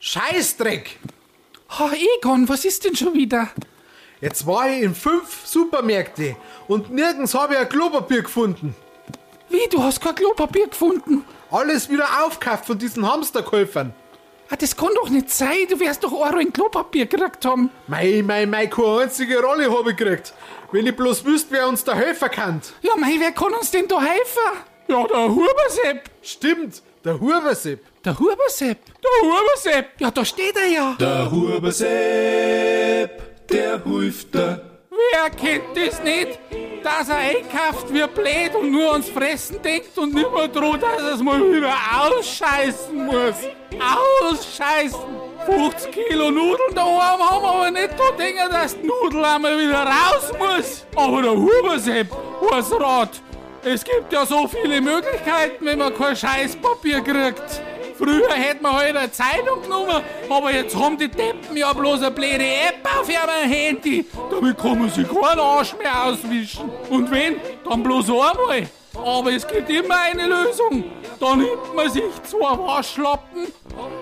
Scheißdreck! Oh, Egon, was ist denn schon wieder? Jetzt war ich in fünf Supermärkte und nirgends habe ich ein Klopapier gefunden. Wie, du hast kein Klopapier gefunden? Alles wieder aufgekauft von diesen Hamsterkäufern. Ah, das kann doch nicht sein. Du wirst doch Euro in Klopapier gekriegt haben. Mei, mei, mei, keine einzige Rolle habe ich gekriegt. Wenn ich bloß wüsste, wer uns da helfen kann. Ja, mei, wer kann uns denn da helfen? Ja, der Hubersepp. Stimmt, der Hubersepp. Der Hubersepp? Der Hubersepp? Ja, da steht er ja. Der Hubersepp, der hilft dir. Wer kennt das nicht? Dass er einkauft wie blöd und nur ans Fressen denkt und nicht mehr droht, dass er es mal wieder ausscheißen muss. Ausscheißen! 50 Kilo Nudeln daheim haben aber nicht da denken, dass die Nudel einmal wieder raus muss. Aber der Hubersepp, was rat? Es gibt ja so viele Möglichkeiten, wenn man kein Scheißpapier kriegt. Früher hätte man halt eine Zeitung genommen, aber jetzt haben die Deppen ja bloß eine blöde App auf ihrem Handy. Damit kann man sich keinen Arsch mehr auswischen. Und wenn, dann bloß einmal. Aber es gibt immer eine Lösung. Da nimmt man sich zwei Waschlappen,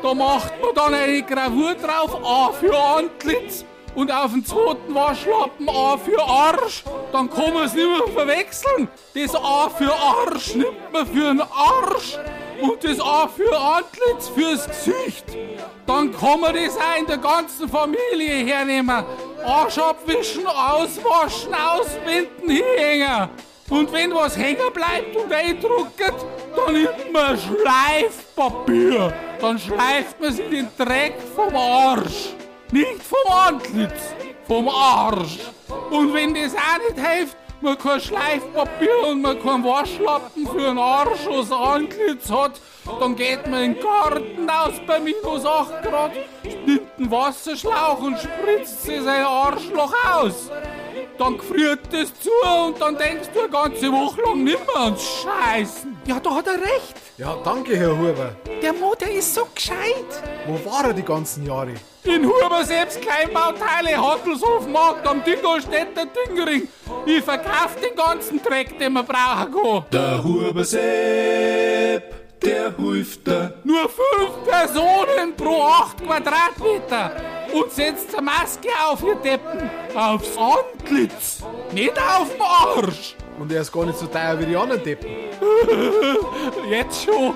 da macht man dann eine Gravur drauf, A für Antlitz und auf den zweiten Waschlappen A für Arsch, dann kann man es nicht mehr verwechseln. Das A für Arsch nimmt man für einen Arsch und das A für Antlitz fürs Gesicht. Dann kann man das auch in der ganzen Familie hernehmen. Arsch abwischen, auswaschen, ausbinden, hinhängen. Und wenn was hängen bleibt und eindruckt, dann nimmt man Schleifpapier. Dann schleift man sich den Dreck vom Arsch. Nicht vom Antlitz, vom Arsch. Und wenn das auch nicht hilft, man kein Schleifpapier und man keinen Waschlappen für den Arsch aus Antlitz hat, dann geht man in den Garten aus bei minus 8 Grad, nimmt einen Wasserschlauch und spritzt sich sein Arschloch aus. Dann gefriert es zu und dann denkst du eine ganze Woche lang nimmer ans Scheißen. Ja, da hat er recht. Ja, danke, Herr Huber. Der Mo, der ist so gescheit. Wo war er die ganzen Jahre? In Huber selbst Kleinbauteile, Handelshof, Markt am Dingolstädter Dingering. Ich verkauf den ganzen Dreck, den wir brauchen kann. Der Hubersepp, der hilft dir. Nur fünf Personen pro acht Quadratmeter. Und setzt eine Maske auf, ihr Deppen. Aufs Antlitz, nicht auf den Arsch. Und er ist gar nicht so teuer wie die anderen Deppen. Jetzt schon.